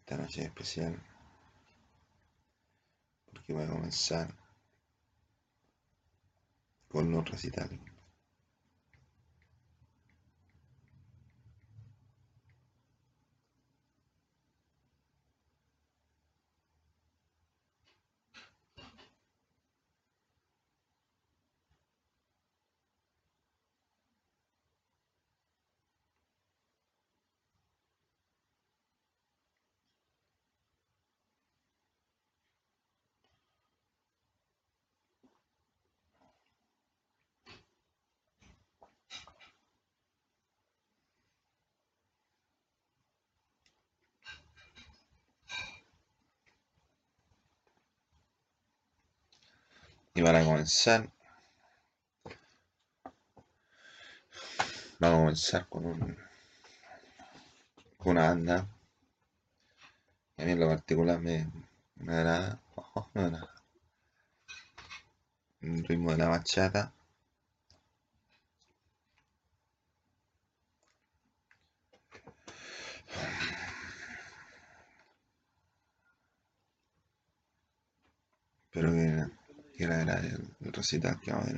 esta noche especial, porque voy a comenzar con un recital. Y para comenzar, vamos a comenzar con un con una banda a mí en lo particular me, me agrada, oh, me agrada. Un ritmo de la bachata. Pero que, que agrade el, recital que vamos.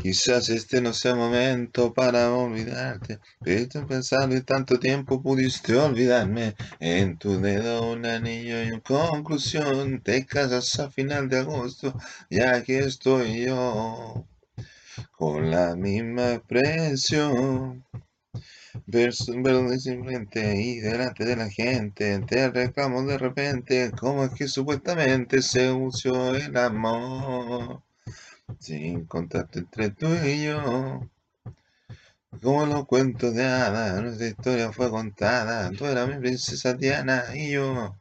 Quizás este no sea momento para olvidarte. Estoy pensando y tanto tiempo pudiste olvidarme. En tu dedo un anillo y en conclusión te casas a final de agosto. Y aquí estoy yo. Con la misma expresión. Verde simplemente y delante de la gente te reclamo de repente cómo es que supuestamente se usó el amor. Sin contacto entre tú y yo. Como los cuentos de hadas, nuestra historia fue contada. Tú eras mi princesa Diana y yo.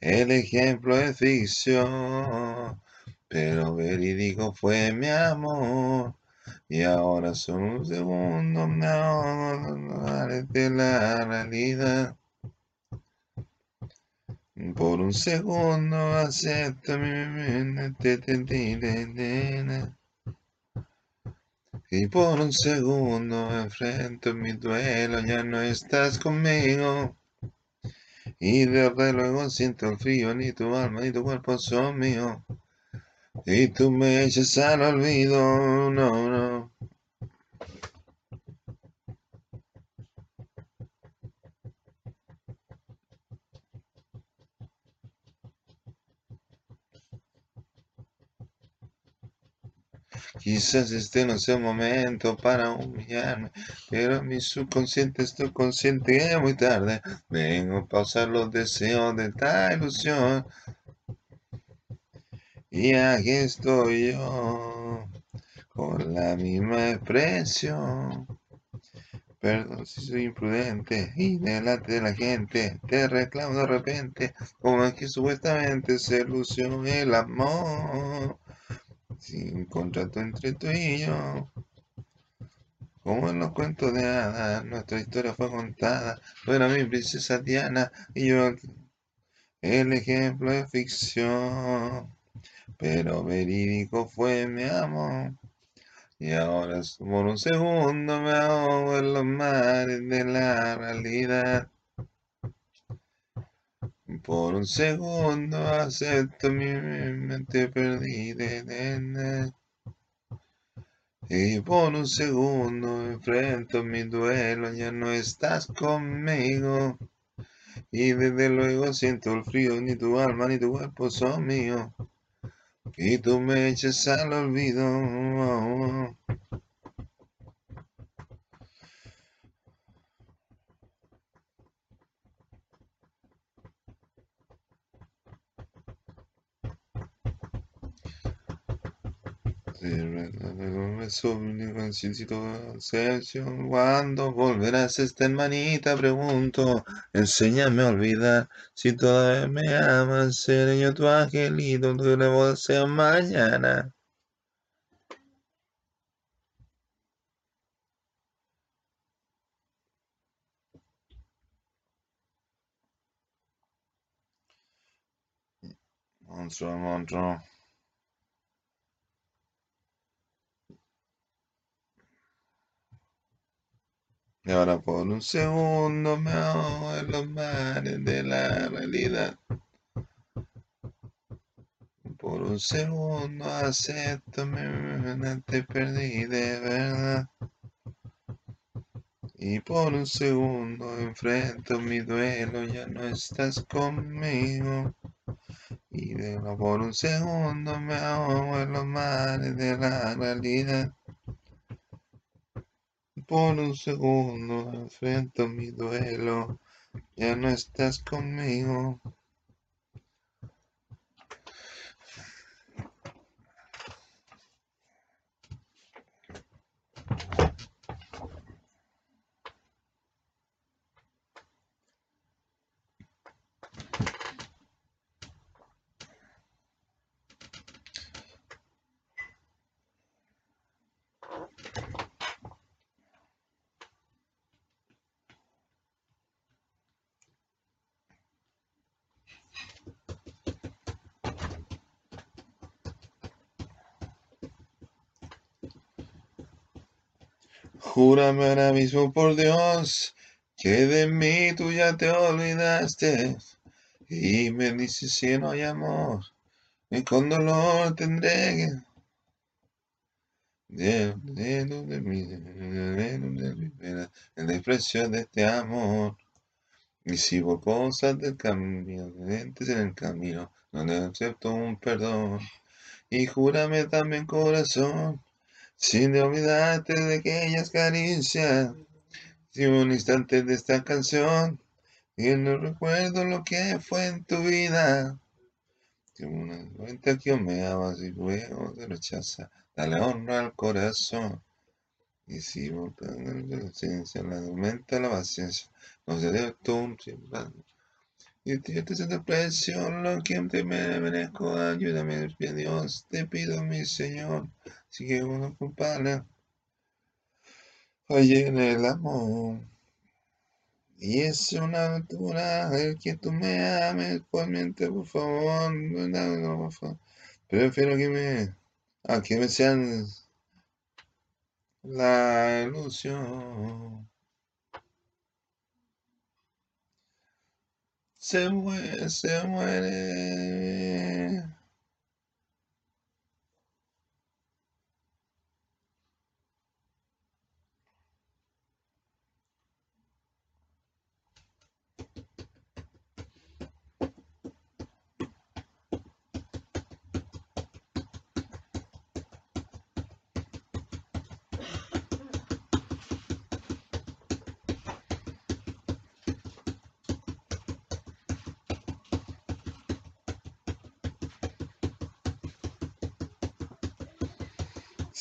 El ejemplo es ficción, pero verídico fue mi amor. Y ahora son un segundo, me ahogo de la realidad. Por un segundo acepto mi y por un segundo enfrento mi duelo, ya no estás conmigo. Y desde luego siento el frío, ni tu alma ni tu cuerpo son míos. Y tú me echas al olvido, no, no. Quizás este no sea el momento para humillarme, pero mi subconsciente estoy consciente que muy tarde vengo a pausar los deseos de esta ilusión. Y aquí estoy yo, con la misma expresión. Perdón si soy imprudente y delante de la gente te reclamo de repente, como es que supuestamente se lució el amor sin contrato entre tú y yo. Como en los cuentos de hadas, nuestra historia fue contada. Tú eras mi princesa Diana y yo el ejemplo de ficción. Pero verídico fue mi amor. Y ahora por un segundo me ahogo en los mares de la realidad. Por un segundo acepto mi mente perdida. Y por un segundo enfrento mi duelo, ya no estás conmigo. Y desde luego siento el frío, ni tu alma ni tu cuerpo son míos. Y tú me echas al olvido. Cuando volverás esta hermanita, pregunto, enséñame a olvidar. Si todavía me amas, seré yo tu angelito, tu a mañana. Monstruo, monstruo. Y ahora por un segundo me ahogo en los mares de la realidad. Por un segundo acepto mi mente perdí de verdad. Y por un segundo enfrento mi duelo, ya no estás conmigo. Y de por un segundo me ahogo en los mares de la realidad por un segundo enfrento mi duelo, ya no estás conmigo. Júrame ahora mismo por Dios que de mí tú ya te olvidaste. Y me dices si no hay amor, y con dolor tendré el desprecio de este amor. Y si por cosas del camino, en el camino, no le acepto un perdón. Y júrame también corazón sin olvidarte de aquellas caricias, si un instante de esta canción, y no recuerdo lo que fue en tu vida. Si una cuenta que me y luego te rechaza, dale honra al corazón. Y si volcando la inocencia, la aumenta la paciencia, no se todo un y te de precio lo que te merezco, ayúdame, Dios, te pido, mi Señor, si que uno culpable, oye en el amor. Y es una aventura el que tú me ames, por mente, por favor, no, por favor. Prefiero que me, a que me sean la ilusión. se muere, se muere.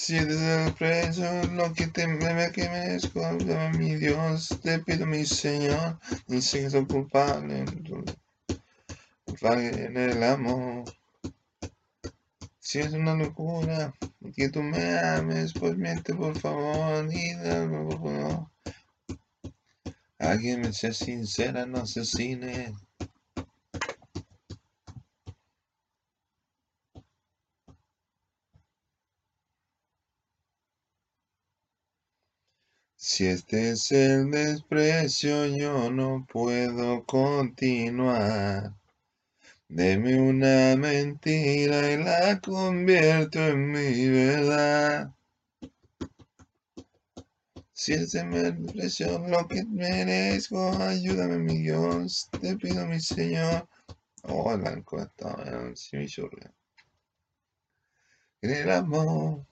Si es el precio lo que te me que merezco, mi Dios, te pido mi Señor, ni sé que soy culpable en el amor. Si es una locura que tú me ames, pues miente por favor y dame por favor. Alguien me sea sincera, no asesine. Si este es el desprecio, yo no puedo continuar. Deme una mentira y la convierto en mi verdad. Si es el desprecio lo que merezco, ayúdame mi Dios, te pido mi Señor. Oh, la encuesta, si me En el amor,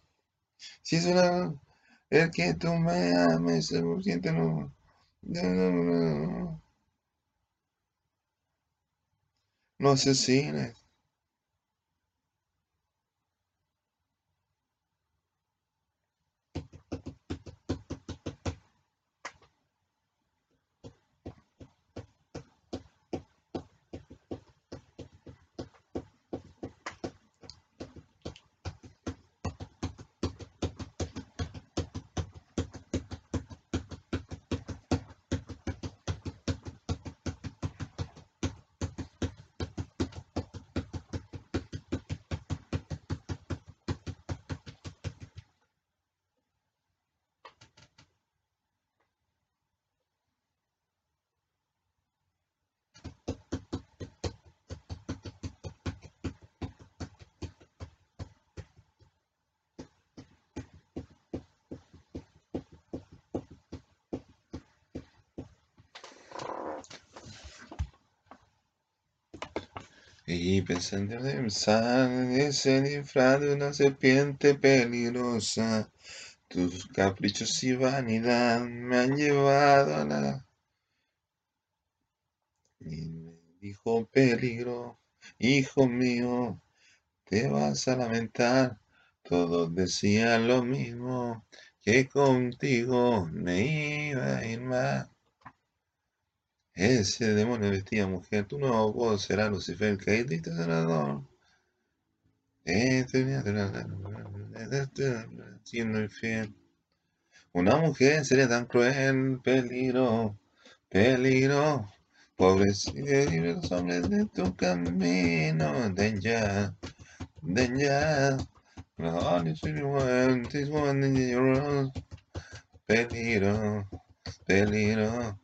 si es una el que tú me ames, siente no. No, no, no. No. Y pensando en ese disfraz de una serpiente peligrosa, tus caprichos y vanidad me han llevado a la... Y me dijo peligro, hijo mío, te vas a lamentar. Todos decían lo mismo, que contigo me iba a ir mal. Ese demonio vestía mujer, tú no vos serás Lucifer, que diste senador. Siendo infiel. Una mujer sería tan cruel, peligro, peligro. Pobres y los hombres de tu camino, this one, this one, peligro, peligro.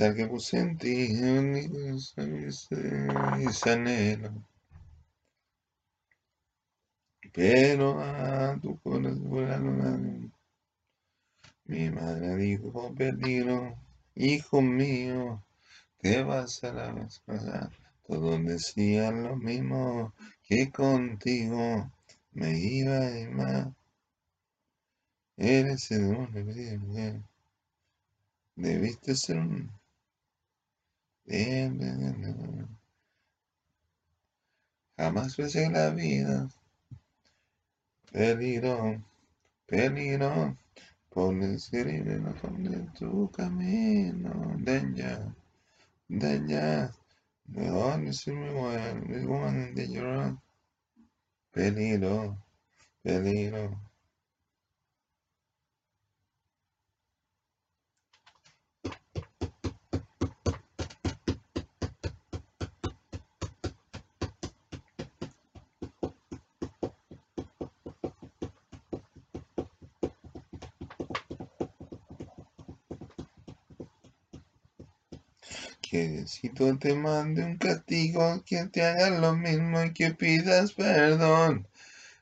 Pensar que puse en ti ese anhelo. Pero a tu corazón, mi madre dijo, peligro, hijo mío, te vas a la casa. Todos decían lo mismo, que contigo me iba a más. Eres el hombre, Debiste ser un... Jamás pensé en la vida. Peligro, peligro, por escribir en tu camino. Danger, danger, the only one, the one that you're Peligro, peligro. Que Diosito te mande un castigo, que te haga lo mismo y que pidas perdón.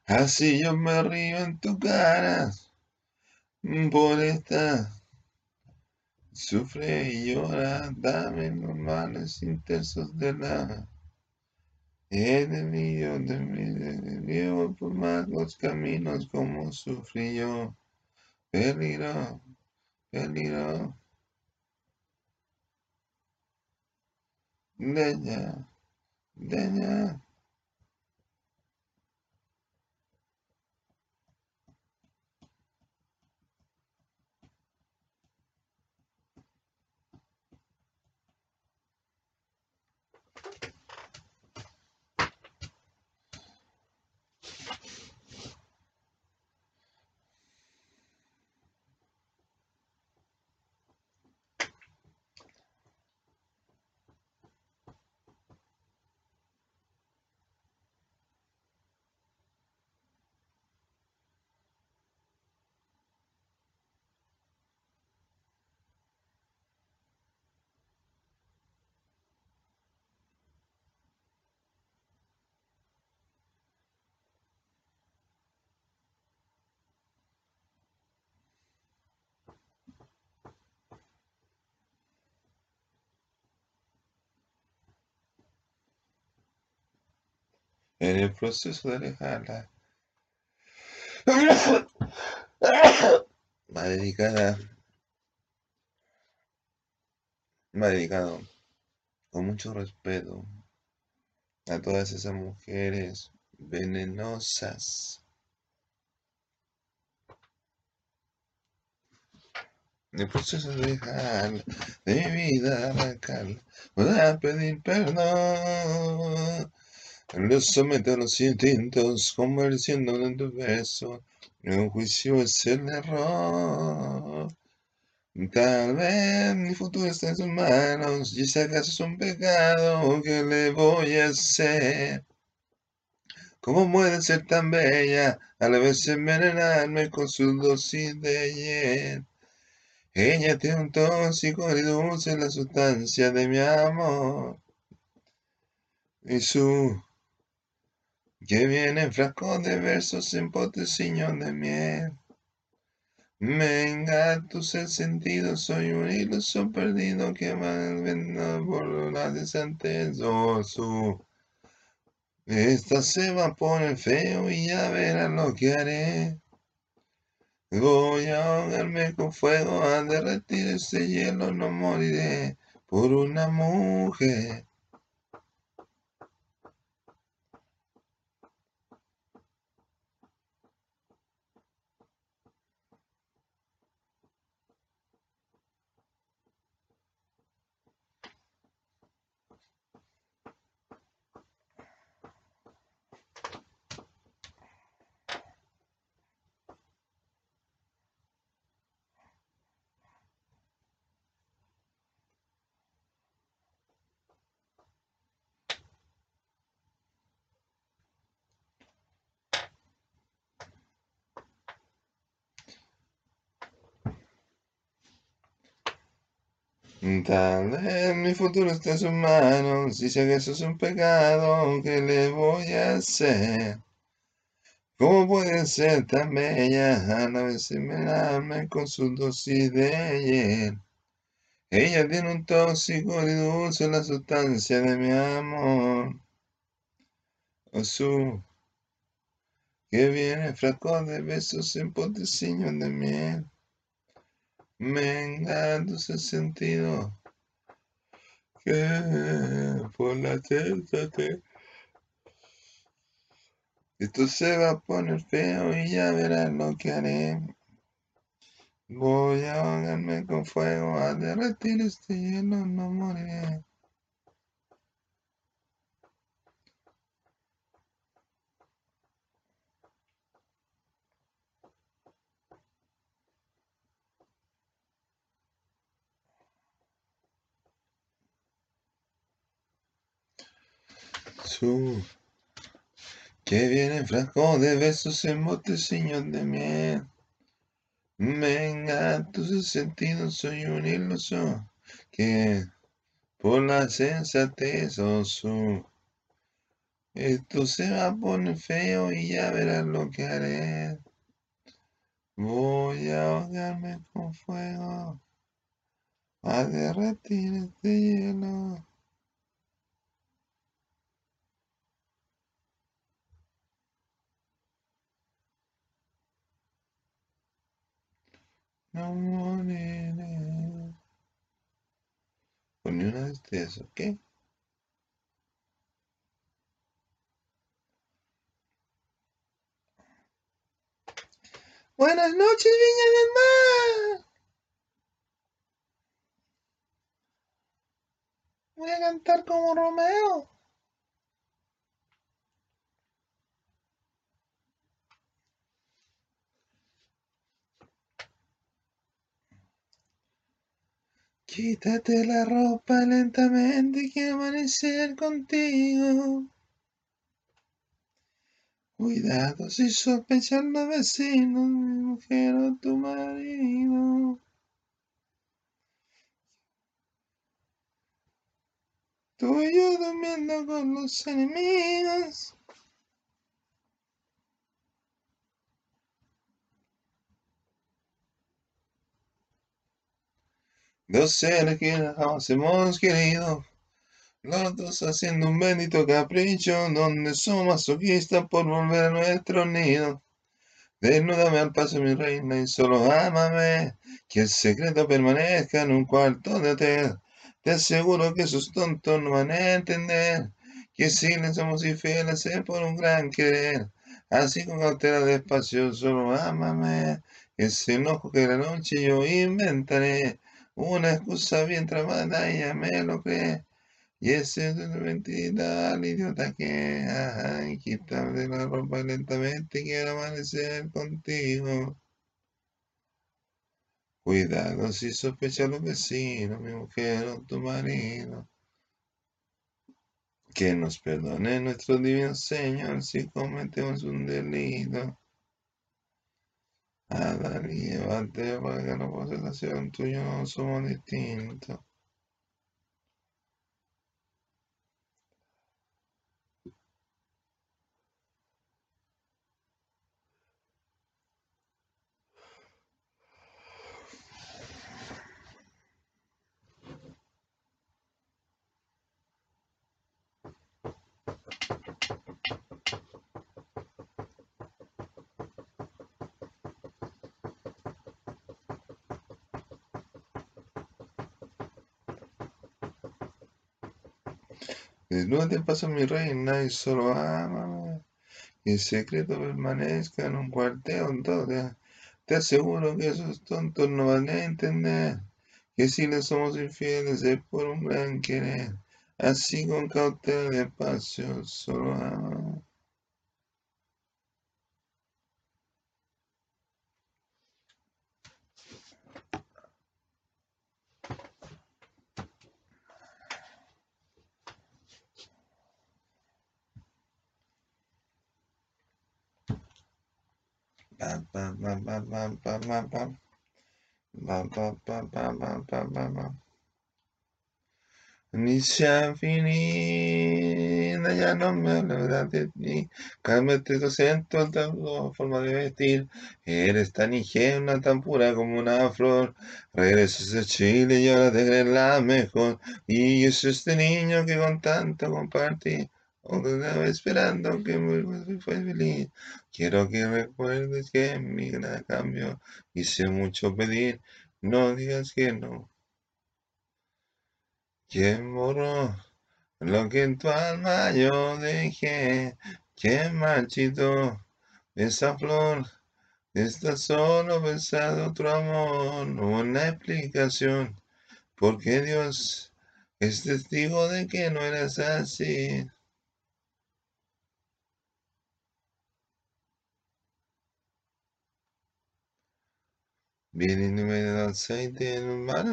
Así yo me río en tu cara por esta. Sufre y llora, dame los males intensos de la. He debido de mí, por más los caminos como sufrí yo. Peligro, peligro. Да не. Да не. En el proceso de alejarla. Va dedicada, va dedicado con mucho respeto a todas esas mujeres venenosas. En el proceso de dejar de mi vida arrancarla, voy a pedir perdón lo somete a los instintos, convenciendo en tu beso. Un juicio es el error. Tal vez mi futuro está en sus manos, y si acaso es un pecado, ¿qué le voy a hacer? ¿Cómo puede ser tan bella, a la vez envenenarme con su dosis de hiel? Ella tiene un tóxico y dulce la sustancia de mi amor. Y su que viene frasco de versos en poteciños de miel. Me engatus el sentido, soy un iluso perdido que va viendo por la desantez. Oh, su. Esta se va a poner feo y ya verán lo que haré. Voy a ahogarme con fuego, a derretir ese hielo, no moriré por una mujer. Tal vez mi futuro está en sus manos, si eso es un pecado, ¿qué le voy a hacer? ¿Cómo puede ser tan bella a la vez me con su dosis de? Ella tiene un tóxico y dulce la sustancia de mi amor. O su que viene frasco de besos en poteciños de miel. Me ese sentido que por la te Esto se va a poner feo y ya verás lo que haré. Voy a ahogarme con fuego, a derretir este hielo, no moriré. Que viene frasco de besos en boteciños de miel. Venga, tus sentidos, soy un iluso que por la sensatez, oh su. Esto se va a poner feo y ya verás lo que haré. Voy a ahogarme con fuego, a derretir este hielo. No moriré. Por ni una de ustedes, ¿ok? Buenas noches, Viña del Mar. Voy a cantar como Romeo. Quítate la ropa lentamente, quiero amanecer contigo. Cuidado si sospechan los vecinos, mi mujer o tu marido. Tú y yo durmiendo con los enemigos. Dos seres que jamás hemos querido. Los dos haciendo un bendito capricho, donde somos masoquistas por volver a nuestro nido. Desnúdame al paso, mi reina, y solo ámame, que el secreto permanezca en un cuarto de hotel. Te aseguro que esos tontos no van a entender, que si les somos infieles es por un gran querer. Así con cautela despacio, solo ámame, ese enojo que la noche yo inventaré. Una excusa bien tramada, ella me lo cree. Y ese es una mentira al idiota que, ay, quítame la ropa lentamente, quiero amanecer contigo. Cuidado si sospechan los vecinos, mi mujer o tu marido. Que nos perdone nuestro divino Señor si cometemos un delito. Adán y Eva, te valga la posesión tuyo, no somos distintos. Desnúdate paso mi reina y solo ama. Y el secreto permanezca en un cuartel todo. Te aseguro que esos tontos no van a entender que si les somos infieles es por un gran querer. Así con cautela de despacio, solo ama. Nisha finita, ya no me hablarás de ti. Cámbiate tu acento, tu forma de vestir. Eres tan ingenua, tan pura como una flor. Regresas a Chile y ahora te crees la mejor. Y yo soy este niño que con tanto compartí. Estaba esperando que me fue feliz. Quiero que recuerdes que en mi gran cambio hice mucho pedir. No digas que no. ¿Quién borró lo que en tu alma yo dejé? ¿Quién marchito esa flor? Está solo pensado otro amor, una explicación. Porque Dios es testigo de que no eras así. Viene número aceite en un mano,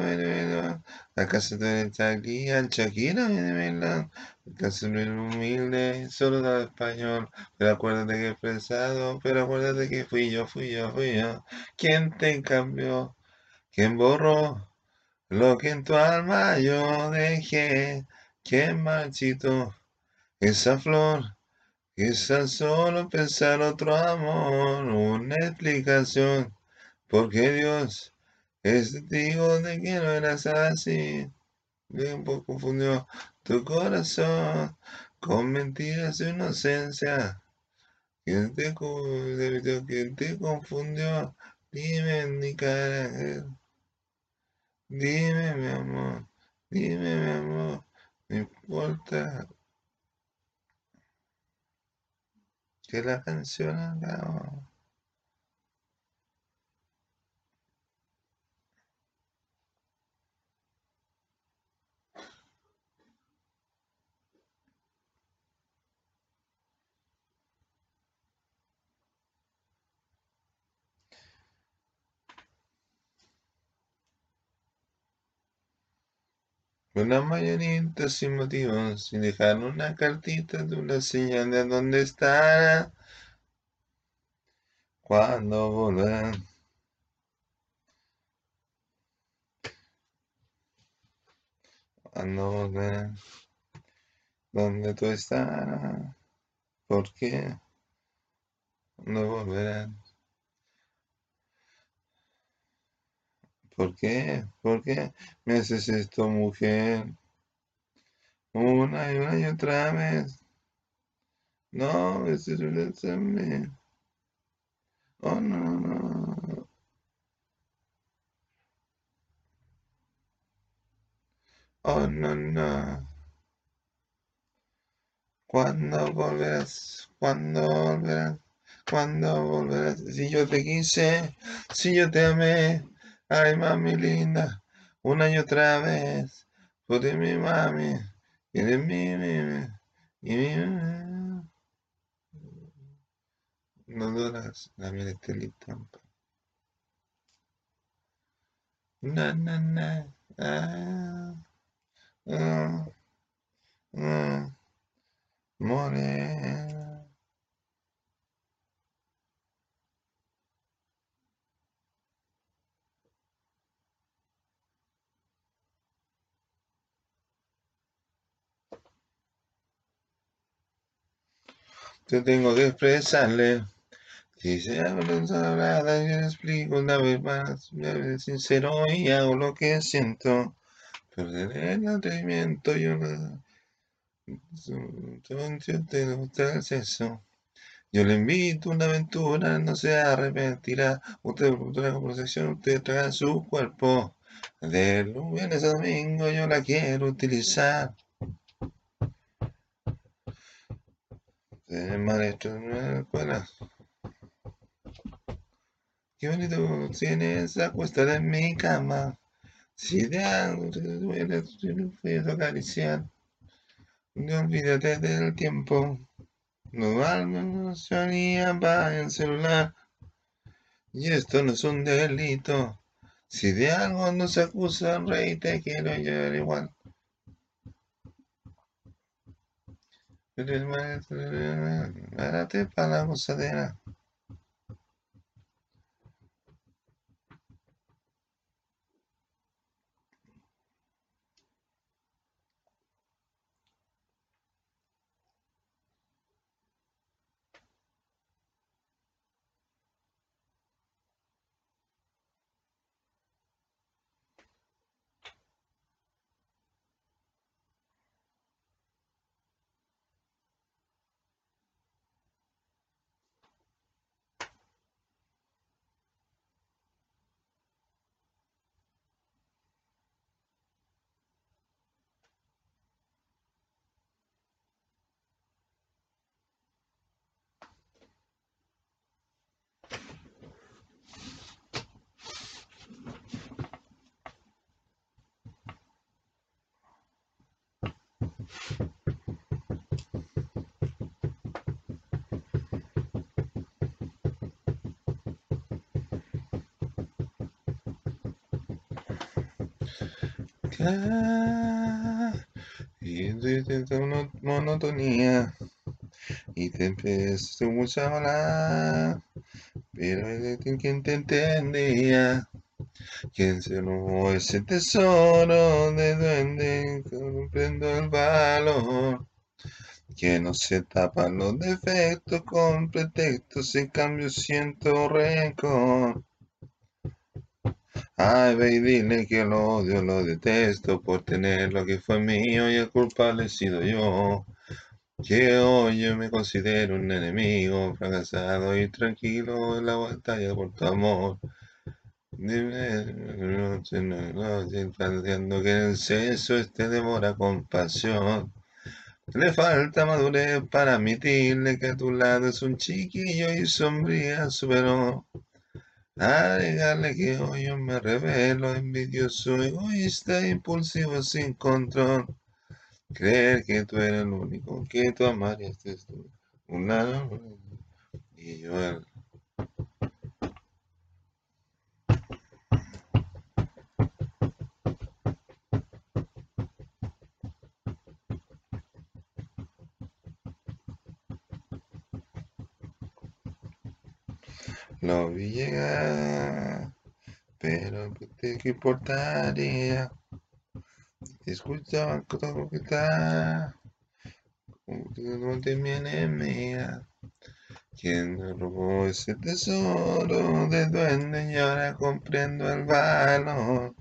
la casa de aquí, Shakira, viene la casa es humilde, solo da español, pero acuérdate que he expresado, pero acuérdate que fui yo, fui yo, fui yo, ¿quién te cambió? ¿Quién borró lo que en tu alma yo dejé, que marchito esa flor, quizás solo pensar otro amor, una explicación, porque Dios es testigo de que no eras así. Tiempo confundió tu corazón con mentiras de inocencia. ¿Quién te, ¿Quién te confundió? Dime mi cara. Dime mi amor. Dime mi amor. No importa que la canción acabó. Una mañanita sin motivos, sin dejar una cartita de una señal de dónde estará. Cuando volverá. Cuando volverá. ¿Dónde tú estarás? ¿Por qué? No volverás. ¿Por qué? ¿Por qué me haces esto, mujer? Una y una y otra vez. No, es también. Oh, no, no. Oh, no, no. ¿Cuándo volverás? ¿Cuándo volverás? ¿Cuándo volverás? Si yo te quise, si yo te amé, Ay, mami linda, una y otra vez. Por mi mami, y de mi, mi, y mi, No duras la mi estelita. Na, na, na. Ah, ah, ah, more. Te tengo que expresarle. Si se hablada, yo le explico una vez más, me sincero y hago lo que siento. Perderé el atrevimiento, yo no. Te gusta el sexo. Yo le invito a una aventura, no se arrepentirá. Usted una conversación, usted trae su cuerpo. De lunes a domingo yo la quiero utilizar. Maestro de la escuela. Qué bonito tienes acuestada en mi cama. Si de algo te duele, te acariciar. No olvídate del tiempo. No algo salía para el celular. Y esto no es un delito. Si de algo nos acusan, rey, te quiero yo igual. Párate para la gozadera. Y de una monotonía y te empezó mucha hablar pero el quien te entendía ¿Quién se robó ese tesoro de duende? Comprendo el valor. Que no se tapan los defectos con pretextos, en cambio siento rencor. Ay, ve y dile que lo odio, lo detesto por tener lo que fue mío y el culpable he sido yo. Que hoy yo me considero un enemigo, fracasado y tranquilo en la batalla por tu amor. Dime, que el sexo este devora compasión. Le falta madurez para admitirle que a tu lado es un chiquillo y sombría superó. Agregarle que hoy yo me revelo, envidioso, egoísta, impulsivo, sin control. Creer que tú eres el único, que tú amarías tú. Una y yo el... Lo vi llegar, pero ¿qué importaría? Escucha todo que está, como de mi enemiga. ¿Quién me robó ese tesoro de duende y ahora comprendo el valor?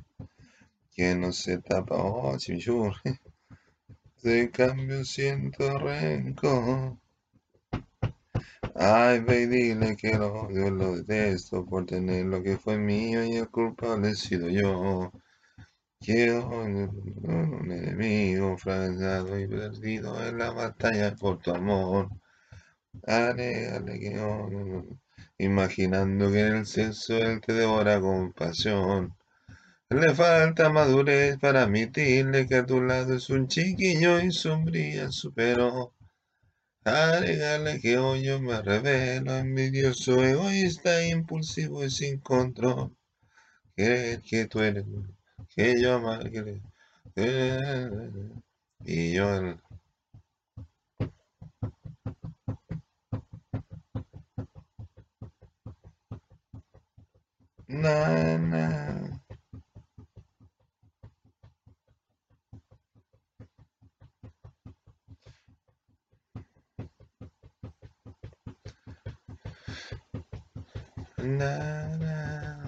¿Quién no se tapa, oh, De cambio siento rencor. Ay, ve dile que lo odio, lo detesto por tener lo que fue mío y el culpable he sido yo. Quiero un enemigo fracasado y perdido en la batalla por tu amor. Alegale que imaginando que en el sexo él te devora con pasión. Le falta madurez para admitirle que a tu lado es un chiquillo y sombría superó. Agregarle que hoy yo me revelo, envidioso, egoísta, impulsivo y sin control. Creer que tú eres, que yo amaré, que y yo Na, na. Na, na,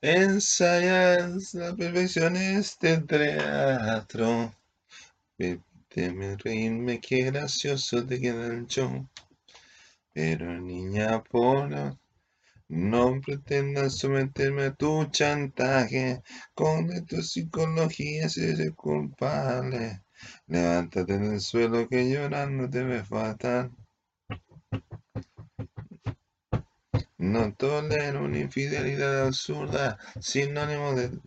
Ensayas la perfección este teatro. Permíteme reírme, qué gracioso te queda el show. Pero niña polo, no pretendas someterme a tu chantaje. Con tu psicología si culpable. Levántate del suelo que llorando te ve fatal. No tolero una infidelidad absurda, sinónimo de...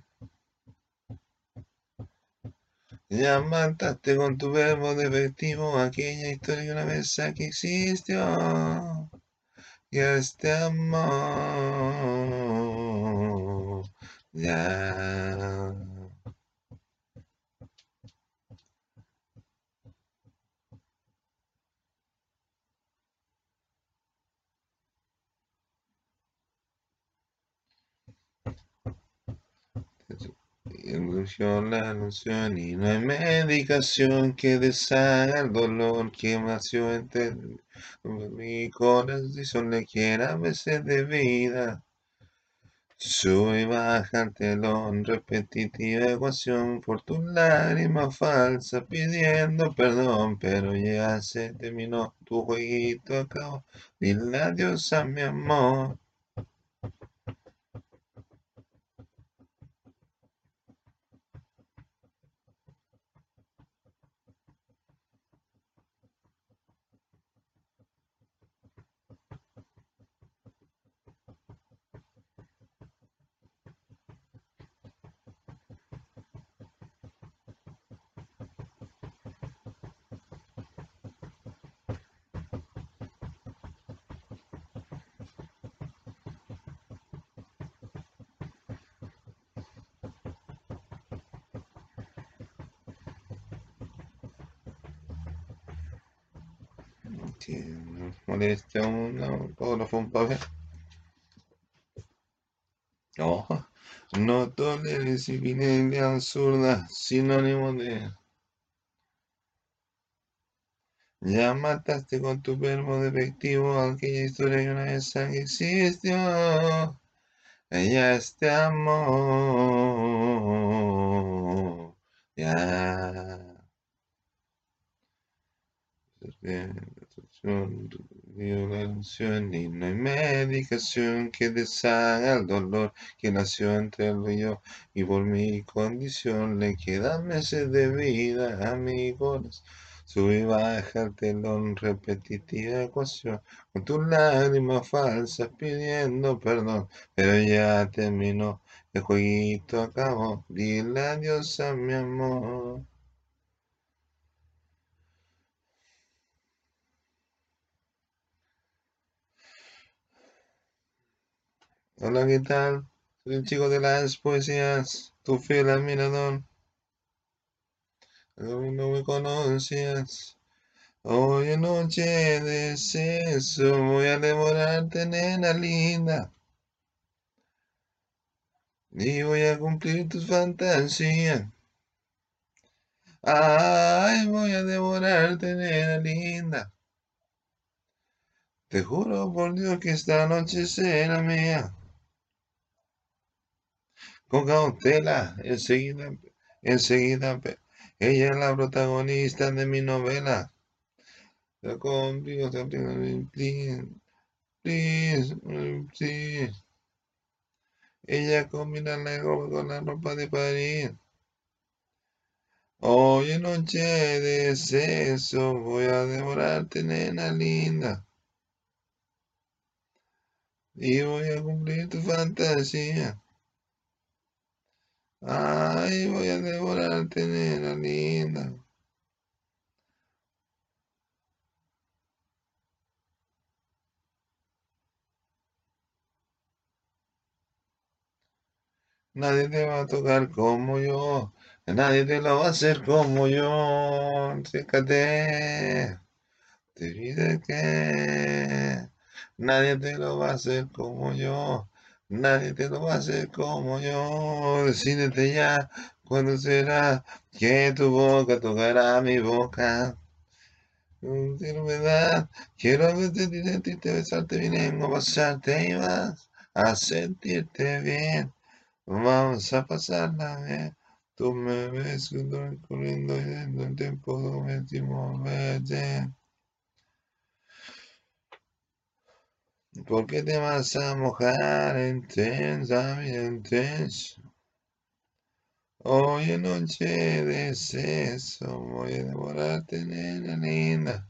Ya mataste con tu verbo defectivo aquella historia una vez que existió. Y este amor ya la ilusión y no hay medicación que deshaga el dolor que nació entre mi corazón le quiera veces de vida. Sube y baja el telón, repetitiva ecuación por tu lágrima falsa pidiendo perdón, pero ya se terminó tu jueguito acabó. Dile adiós a mi amor. Si nos molesta un autógrafo, un papel. No, no toleres evidencia absurda, sinónimo de... Ya mataste con tu verbo defectivo aquella historia que una vez existió. Ya este amor. Ya violación y no hay medicación que deshaga el dolor que nació entre él y y por mi condición le quedan meses de vida amigos. Sube y baja el telón repetitiva ecuación con tus lágrimas falsas pidiendo perdón. Pero ya terminó el jueguito acabó. Dile adiós a mi amor Hola, ¿qué tal? Soy el chico de las poesías, tu fiel admirador. No me conocías. Hoy noche de sexo voy a devorarte, nena linda. Y voy a cumplir tus fantasías. Ay, voy a devorarte, nena linda. Te juro por Dios que esta noche será mía con cautela, enseguida, enseguida, ella es la protagonista de mi novela. Ella combina la ropa con la ropa de París. Hoy en noche de sexo voy a devorarte, nena linda. Y voy a cumplir tu fantasía. Ay, voy a devorarte, nena linda. Nadie te va a tocar como yo. Nadie te lo va a hacer como yo. Fíjate. Te dice que nadie te lo va a hacer como yo. Nadie te lo va a hacer como yo. Decídete ya cuando será que tu boca tocará mi boca. Quiero verdad, quiero verte, te besarte bien, a pasarte y vas a sentirte bien. Vamos a pasarla bien. Tú me ves corriendo y dentro el tiempo último verte. ¿Por qué te vas a mojar intensa, intenso? Hoy en noche de sexo voy a devorarte, nena linda.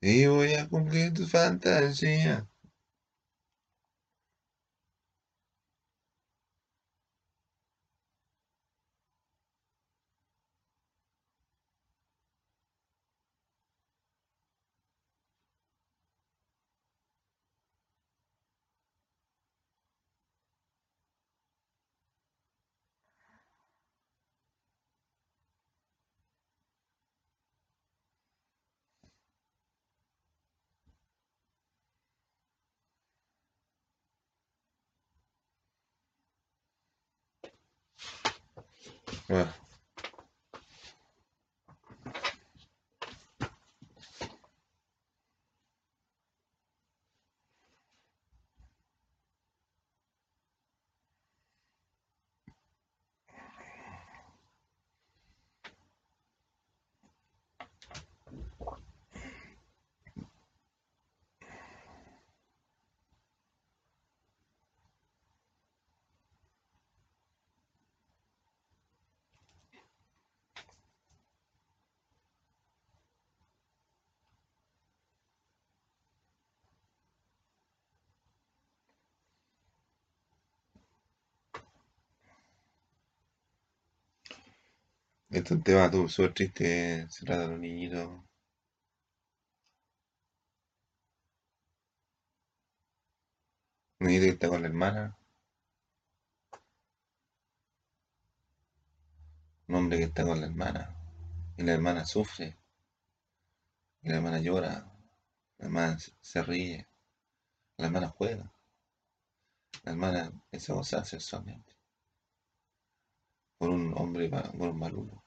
Y voy a cumplir tu fantasía. Ah. Este es un tema súper triste, se trata de los niñitos. Un niñito que está con la hermana. Un hombre que está con la hermana. Y la hermana sufre. Y la hermana llora. La hermana se ríe. La hermana juega. La hermana empieza a gozar sexualmente. Por un hombre, por un malulo.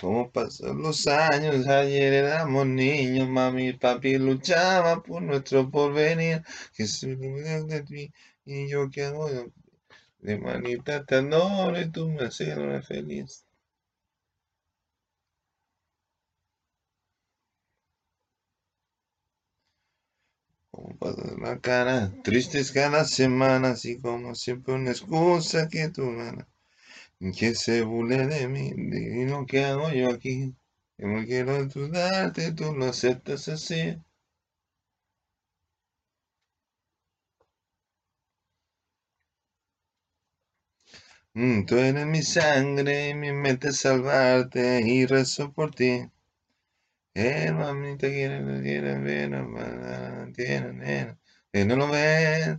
Como pasan los años, ayer éramos niños, mami y papi luchaban por nuestro porvenir. Que se de ti y yo que hago de manita te adoro y tú me haces feliz. Como pasan la cara, tristes cada semana, así como siempre una excusa que tú ganas que se burle de mí, de lo que hago yo aquí. Como quiero ayudarte, tú lo aceptas así. Mm, tú eres mi sangre y mi mente salvarte y rezo por ti. Eh, mamita, quiere, quiere ver, tiene, nena, que no lo ves.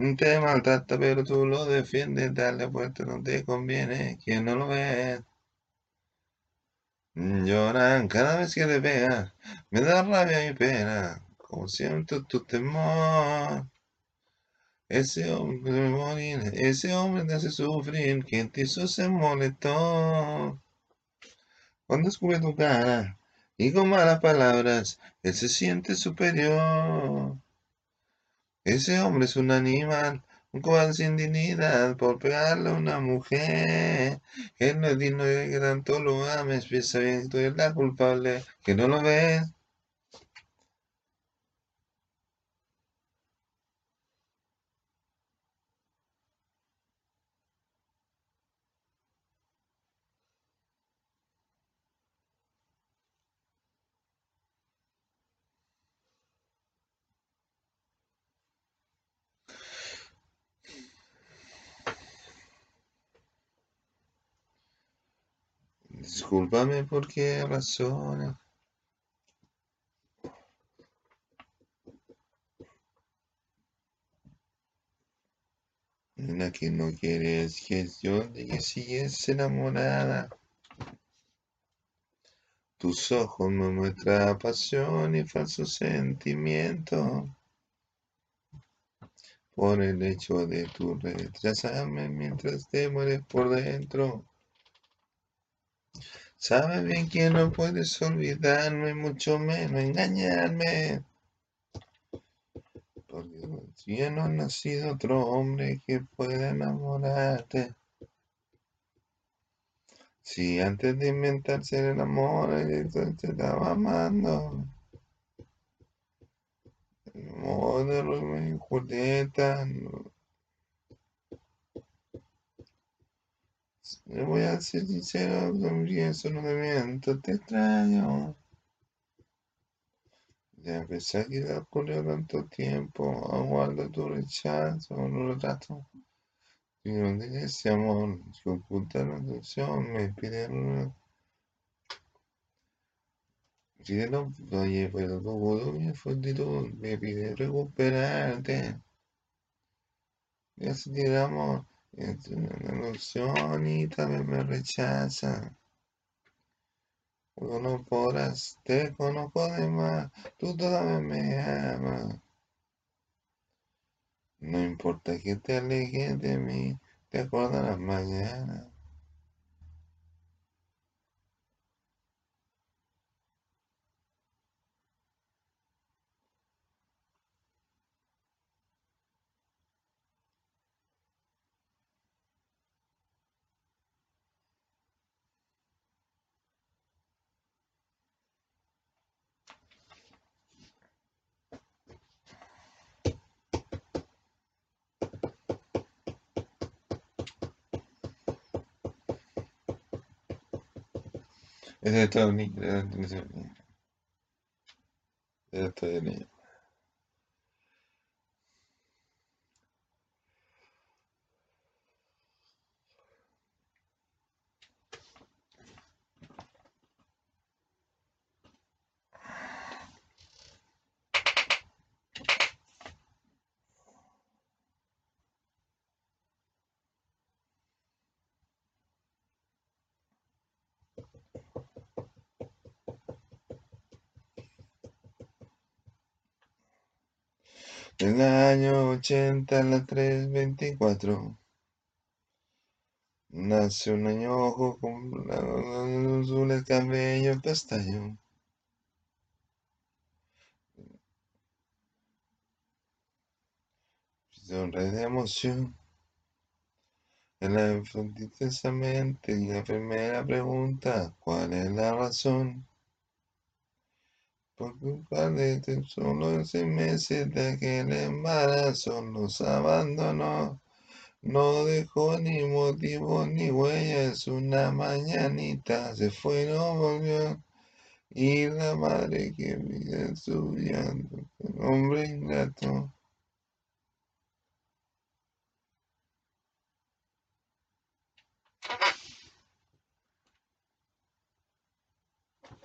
Te maltrata, pero tú lo defiendes, darle vuelta no te conviene, quien no lo ve. Lloran cada vez que le veas, me da rabia y pena, como siento tu temor. Ese hombre me morir, ese hombre te hace sufrir, quien te hizo se molestó. Cuando descubre tu cara y con malas palabras, él se siente superior. Ese hombre es un animal, un cobarde sin dignidad por pegarle a una mujer. Él no es digno de que tanto lo ames, piensa bien que tú eres la culpable, que no lo ves. Discúlpame por qué razón. La que no quieres que yo de que sigues enamorada. Tus ojos me muestran pasión y falso sentimiento. Por el hecho de tu retrasarme mientras te mueres por dentro. Sabes bien que no puedes olvidarme, mucho menos engañarme. Porque ya no ha nacido otro hombre que pueda enamorarte. Si antes de inventarse el amor, te estaba amando. El amor de y Julieta. Le voy a ser sincero, también solo de miento, te extraño. Ya pesar que te ocurrió tanto tiempo, aguardo tu rechazo, no lo trato. Y no de ese amor que oculta la atención, me pidieron Pidieron, oye, pero todo mi fortitud me pide recuperarte. Ya se tiramos es una ilusión y también me rechaza. no podrás, te conozco de más, tú todavía me amas. No importa que te alejes de mí, te acordarás mañana. Es de Estados Unidos. Ya estoy año 80, a las 3.24, nace un añojo con azules, cabello castaño. Sonríe de emoción. En la y la primera pregunta, ¿cuál es la razón? Por culpa de que solo seis meses de aquel embarazo nos abandonó. No dejó ni motivo ni huellas. Una mañanita se fue y no volvió. Y la madre que vive su llanto, un hombre ingrato.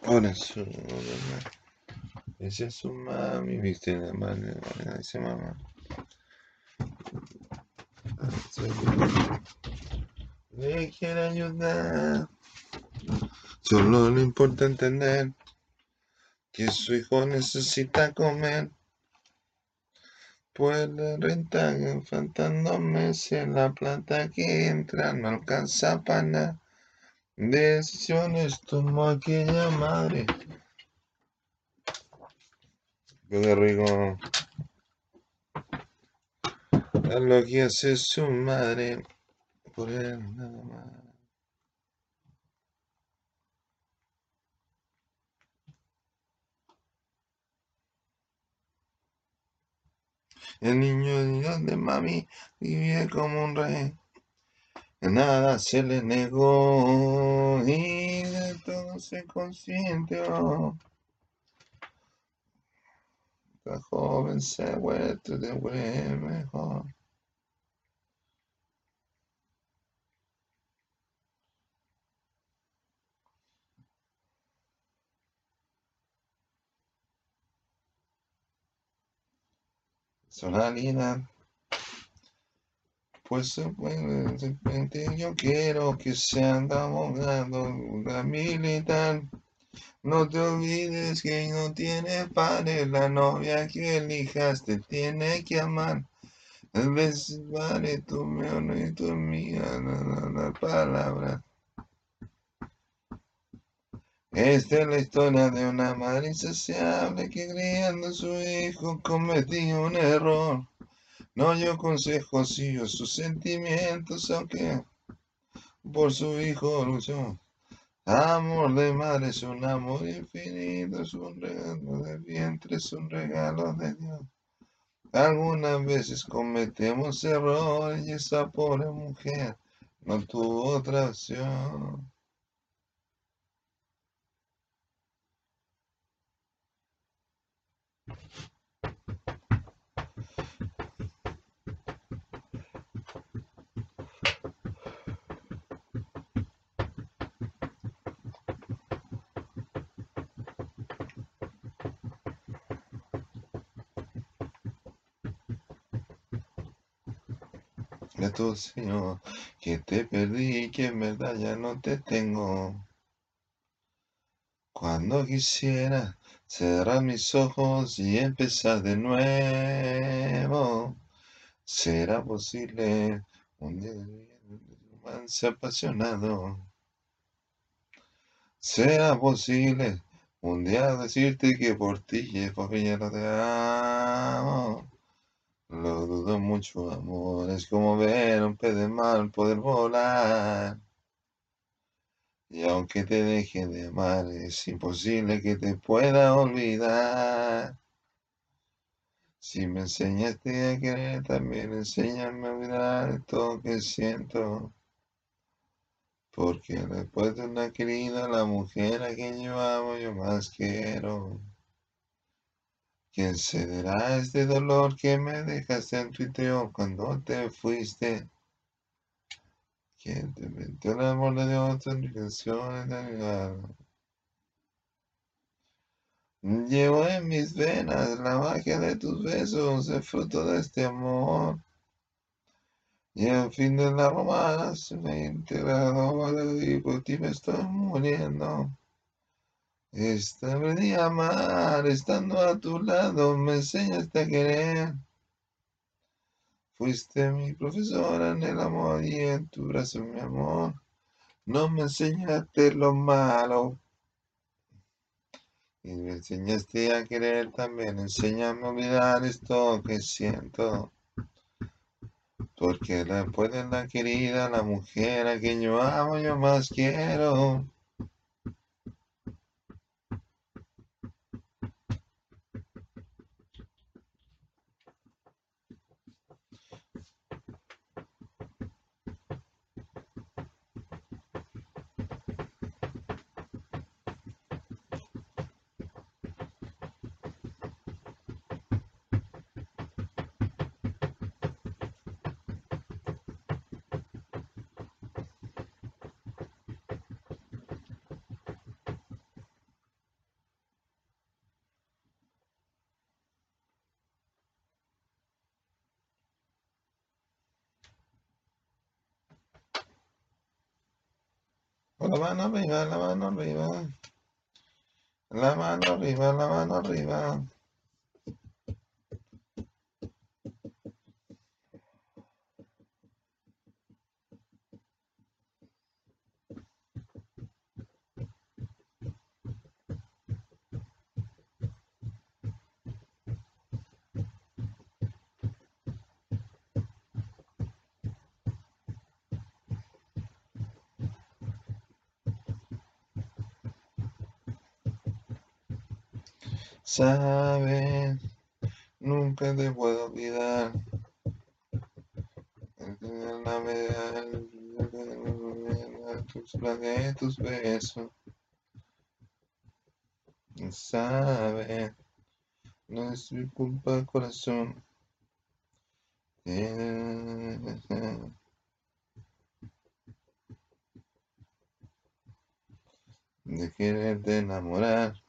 Ahora su Esa es su mami, viste la madre, dice mamá. Le quiere ayudar. Solo le importa entender que su hijo necesita comer. Pues la renta faltando meses, la plata que entra no alcanza para nada. Decisiones tomó aquella madre. Qué rico. A lo que hace su madre por él nada más. El niño de mami vivía como un rey. Nada se le negó y de todo se consintió. La joven se vuelve de buen mejor. Personalidad. Pues bueno, de repente yo quiero que sean abogado, una militar. No te olvides que no tiene padre, la novia que elijas te tiene que amar. A veces vale tu mío y tu mía, la, la, palabra. Esta es la historia de una madre insaciable que criando a su hijo cometió un error. No yo consejos, sino sus sentimientos, aunque por su hijo luchó. Amor de madre es un amor infinito, es un regalo de vientre, es un regalo de Dios. Algunas veces cometemos errores y esa pobre mujer no tuvo otra opción. Tu Señor, que te perdí y que en verdad ya no te tengo. Cuando quisiera cerrar mis ojos y empezar de nuevo, será posible un día de apasionado. Será posible un día decirte que por ti y por ya no te amo. Lo dudo mucho, amor. Es como ver un pez de poder volar. Y aunque te deje de amar, es imposible que te pueda olvidar. Si me enseñaste a querer, también enséñame a olvidar todo que siento. Porque después de una querida, la mujer a quien yo amo, yo más quiero. ¿Quién cederá este dolor que me dejaste en tu interior cuando te fuiste? ¿Quién te metió el amor de Dios en mi canción alma? Llevo en mis venas la magia de tus besos, el fruto de este amor. Y al fin de la romance me he integrado y por ti me estoy muriendo. Esta a amar, estando a tu lado, me enseñaste a querer. Fuiste mi profesora en el amor y en tu brazo, mi amor. No me enseñaste lo malo. Y me enseñaste a querer también. Enséñame a olvidar esto que siento. Porque después de la querida, la mujer a quien yo amo, yo más quiero. La mano arriba, la mano arriba. La mano arriba, la mano arriba. Sabes, nunca te puedo olvidar. La de tus besos. Sabes, no es mi culpa, corazón. De quererte enamorar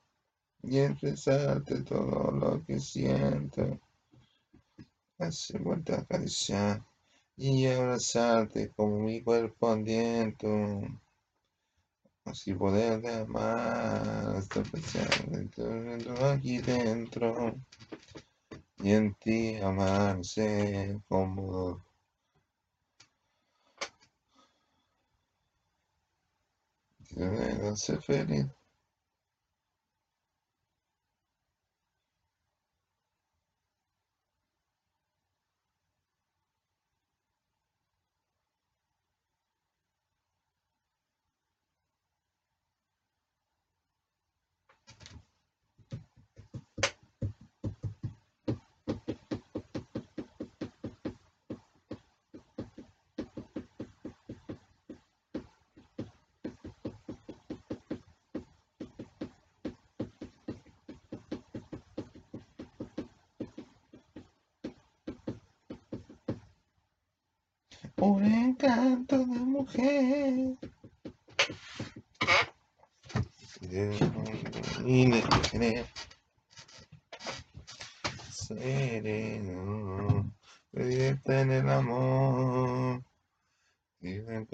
y expresarte todo lo que siento. Hace vuelta a acariciar y abrazarte como mi cuerpo aliento. Así poder amar hasta pensar dentro, aquí dentro y en ti amarse cómodo. Ser feliz. Un encanto de mujer. Sereno, pedirte en el amor y la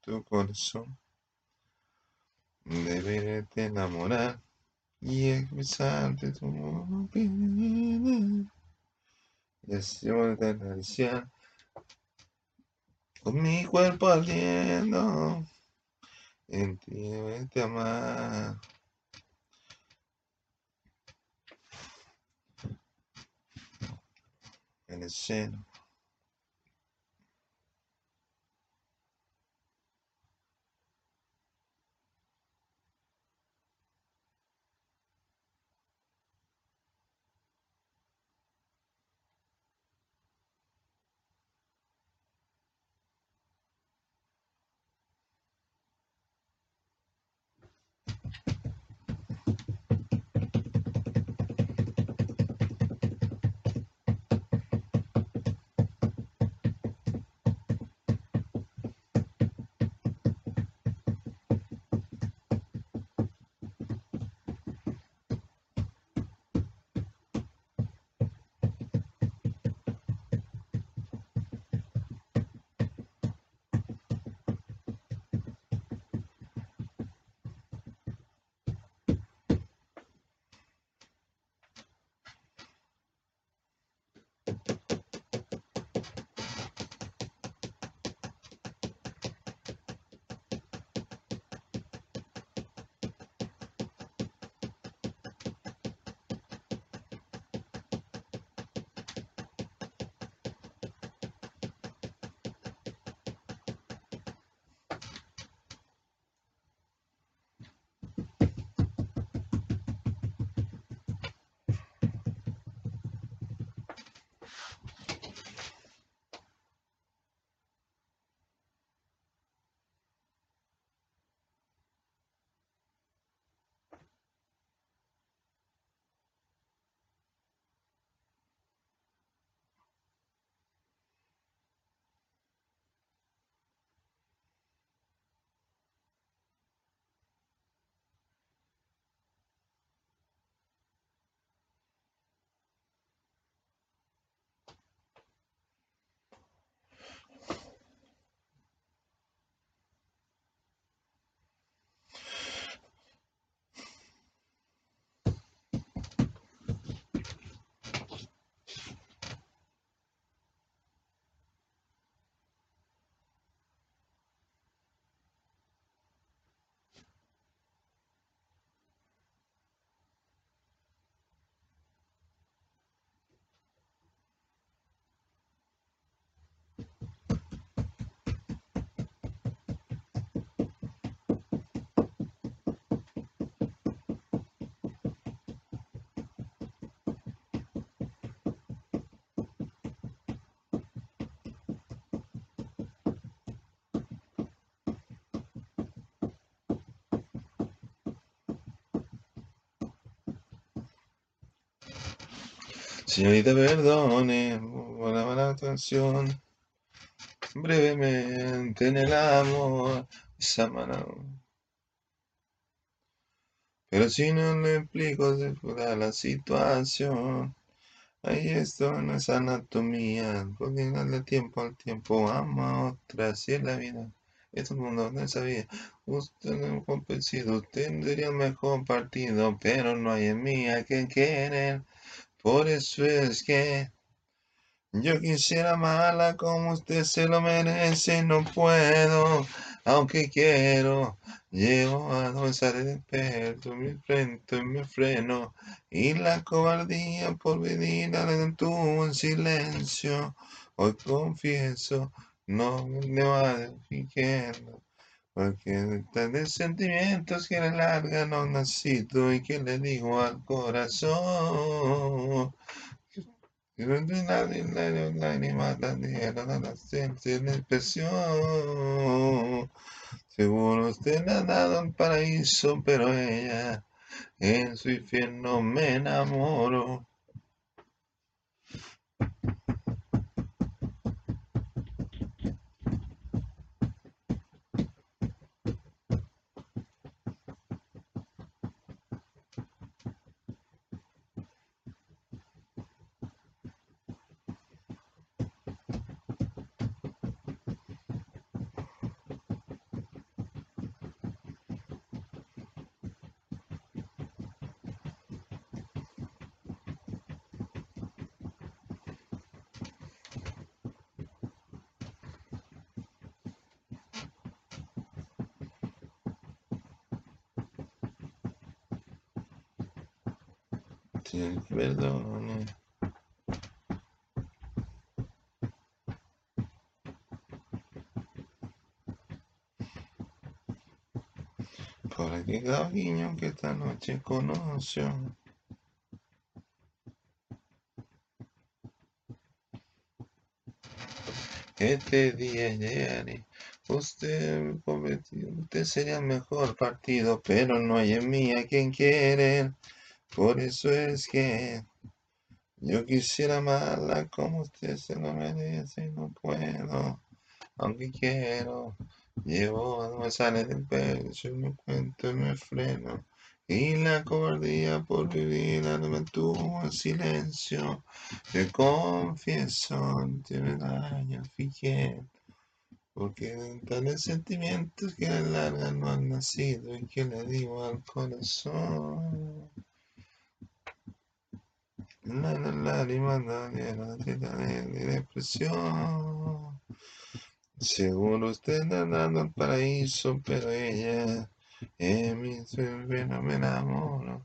tu corazón. Deberete enamorar y expresarte tu opinión deseo de acariciar con mi cuerpo ardiendo en ti te amar. En el seno. Señorita, perdone por la mala atención. Brevemente en el amor, esa mano. Pero si no le explico de la situación, ahí está en esa anatomía, porque darle tiempo al tiempo, ama a otra, así es la vida. Esto el mundo no sabía. Usted no convencido, tendría mejor partido, pero no hay en mí a quien querer. Por eso es que yo quisiera amarla como usted se lo merece, no puedo, aunque quiero. Llevo a avanzar de perto, mi frente, mi freno, y la cobardía por venir en silencio. Hoy confieso, no me va fingiendo, porque de sentimientos que le largan a un nacido y que le digo al corazón. Lágrimas, la expresión. Seguro usted ha dado un paraíso, pero ella en su infierno me enamoro. perdone. Que esta noche conoció. Este día llegaré. Usted, usted sería el mejor partido, pero no hay en mí a quien quiere. Por eso es que yo quisiera amarla como usted se lo merece y no puedo, aunque quiero. Llevo, me sale del pecho, me cuento y me freno. Y la cobardía por vivir me mantuvo en silencio. Te confieso, te me daño, fijé. Porque tales sentimientos que la larga no han nacido y que le digo al corazón. La, la, lágrima de depresión. Seguro usted está dando al paraíso, pero ella en mi no me enamoro.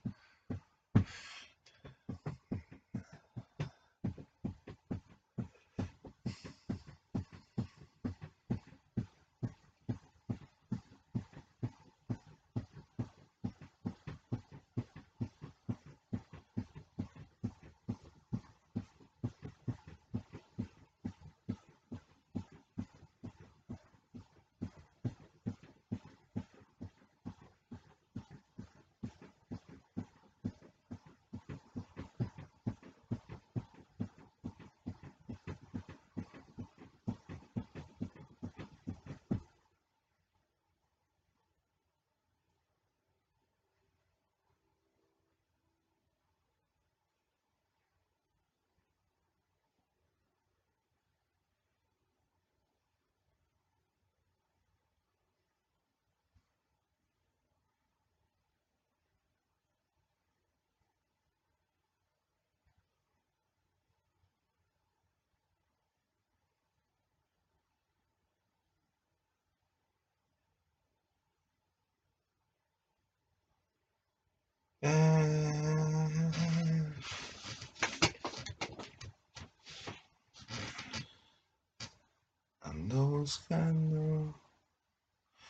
Ando buscando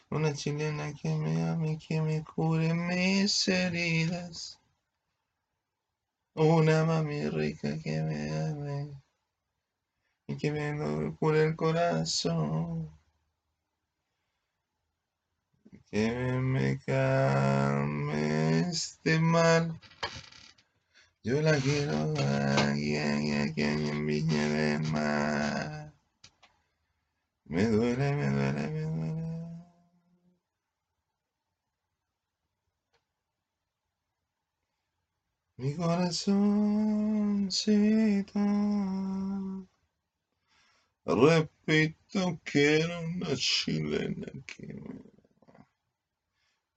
una chilena que me ame, que me cure mis heridas. Una mami rica que me ame y que me cure el corazón. Que me calme este mal Yo la quiero aquí, aquí, aquí en Viña del Mar. Me duele, me duele, me duele. Mi corazoncito. Repito, quiero una chilena que me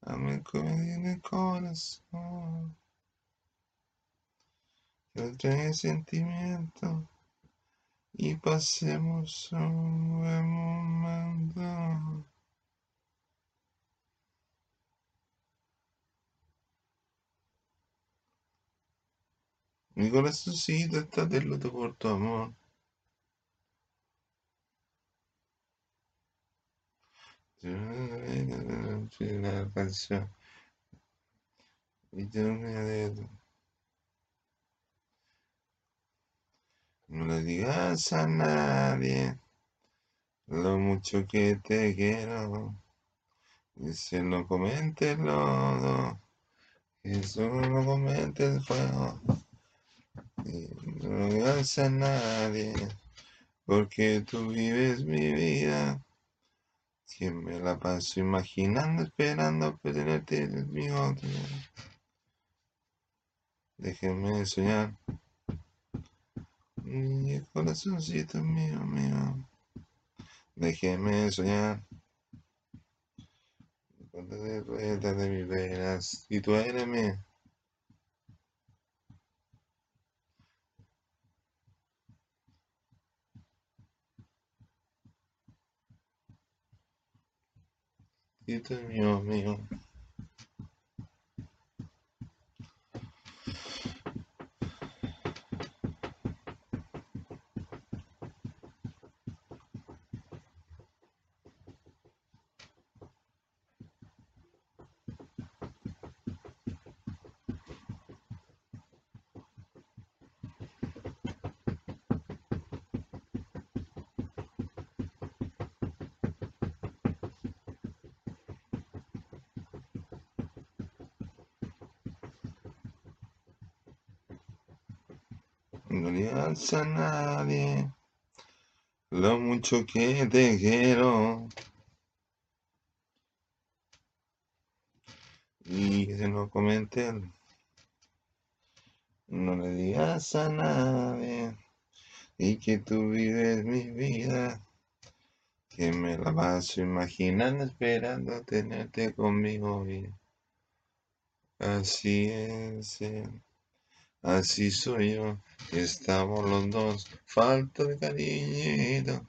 ame con el corazón. Que trae sentimiento y pasemos un buen momento. Mi corazoncito está de luto por tu amor. La canción. Y me No le digas a nadie lo mucho que te quiero. Y si no comentes lodo, eso no comentes fuego. No le digas a nadie, porque tú vives mi vida. Si me la paso imaginando, esperando tenerte en mi otro. Déjeme soñar. Mi corazoncito mío, mío. Déjeme soñar. Cuando de de mis venas. Y tú eres mía. Y tú mío, mío. A nadie lo mucho que te quiero. Y se lo comenten. No le digas a nadie y que tú vives mi vida. Que me la paso imaginando, esperando tenerte conmigo bien. Así es, eh, así soy yo. Estamos los dos, falta de cariñito.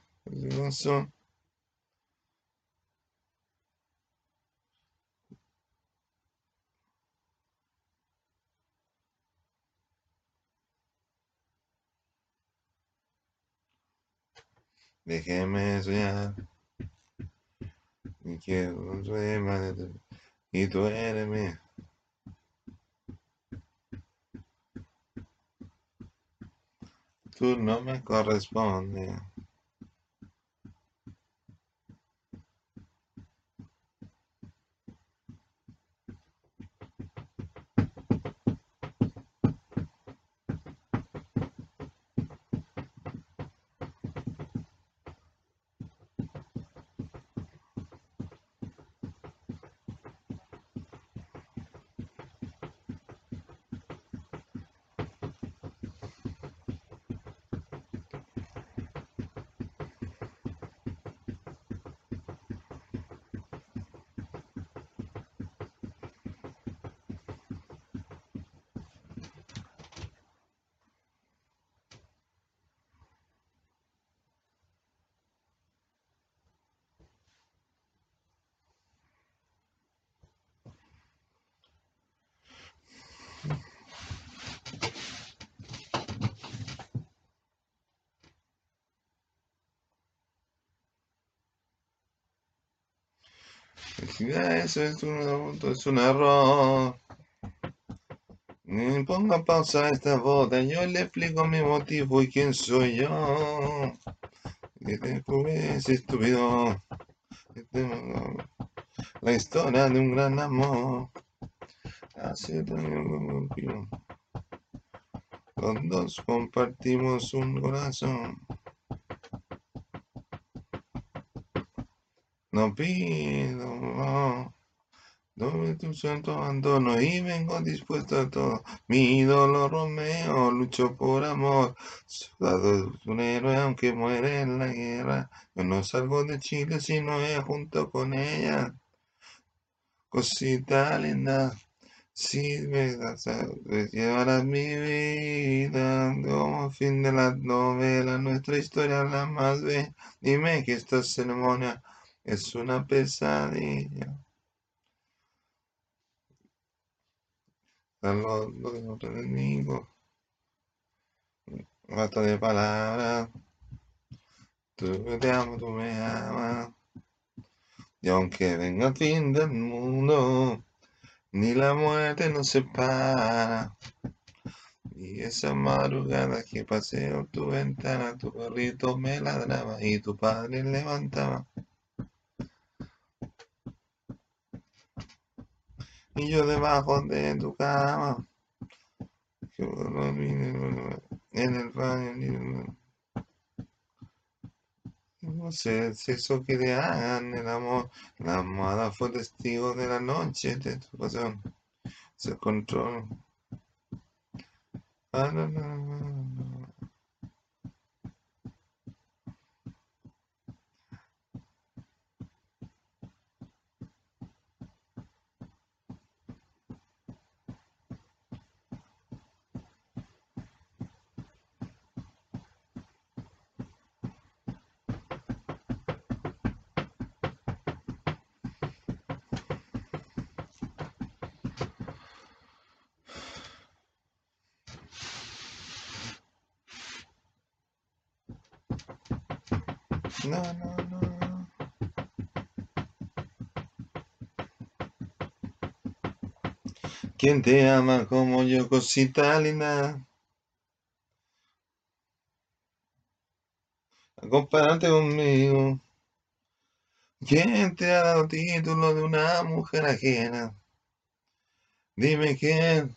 Déjeme soñar. Y quiero un sueño Y tú eres mía. Tú no me correspondes. Eso es un, es un error. Ponga pausa a esta boda, yo le explico mi motivo y quién soy yo. Y después estúpido. La historia de un gran amor. Así también Los dos compartimos un corazón. No pido, no. Doy tu santo abandono y vengo dispuesto a todo. Mi ídolo Romeo luchó por amor. Soldado es un héroe aunque muere en la guerra. Yo no salgo de Chile si no es junto con ella. Cosita linda. Si me das llevarás mi vida como fin de la novela, nuestra historia la más bella. Dime que esta ceremonia es una pesadilla. Saludos de nuestro enemigo. De palabras. Tú te amo, tú me amas. Y aunque venga el fin del mundo, ni la muerte nos separa. Y esa madrugada que paseo tu ventana, tu perrito me ladraba y tu padre levantaba. Y yo debajo de tu cama, en el baño, no sé, el sexo que te hagan, el amor, la amada fue testigo de la noche de tu pasión, se control. Ah, no, no, no, no. No, no. ¿Quién te ama como yo, cosita linda? Compárate conmigo. ¿Quién te ha dado título de una mujer ajena? Dime quién.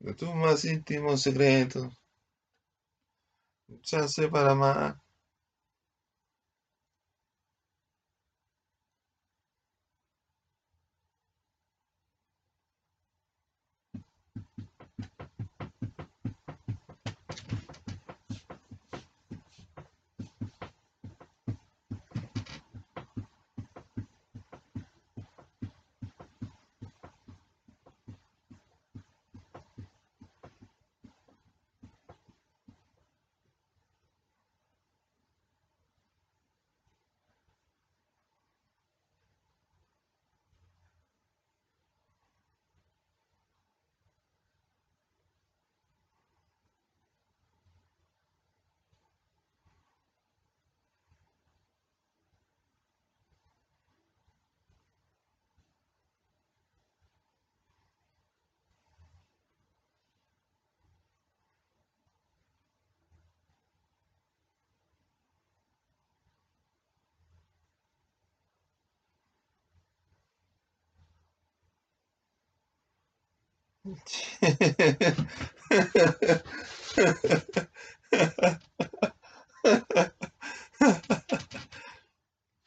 De tus más íntimos secretos. Ya sé para más.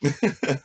Ha ha ha.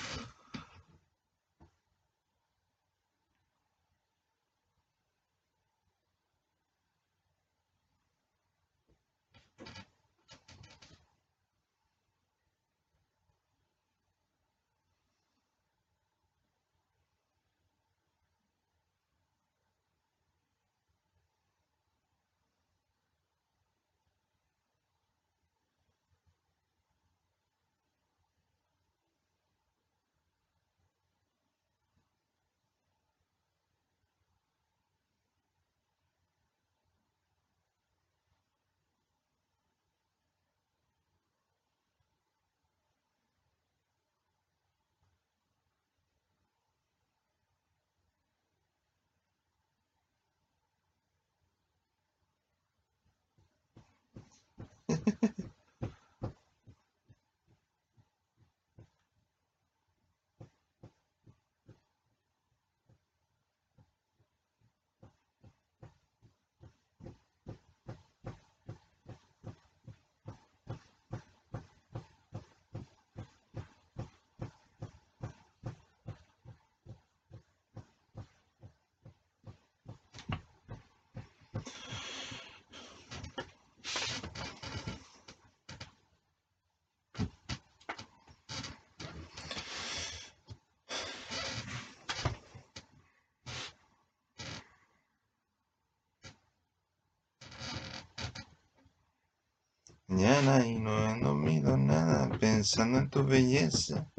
Mañana y no he dormido nada pensando en tu belleza.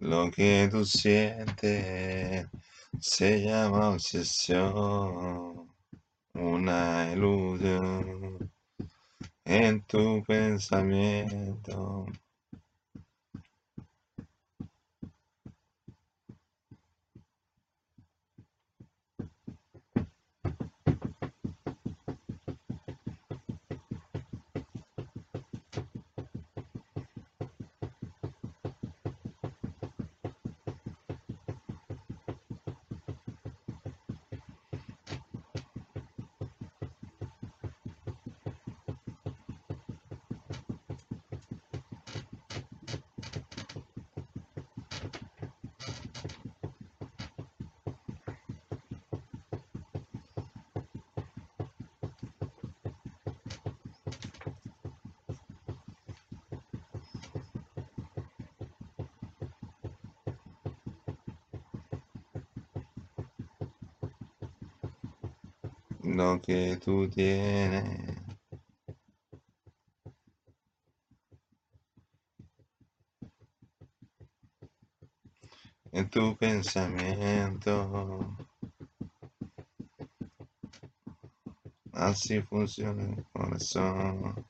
Lo que tú sientes, se llama obsesión, una ilusión en tu pensamiento. Que tú. En tu pensamiento. Así funciona el corazón.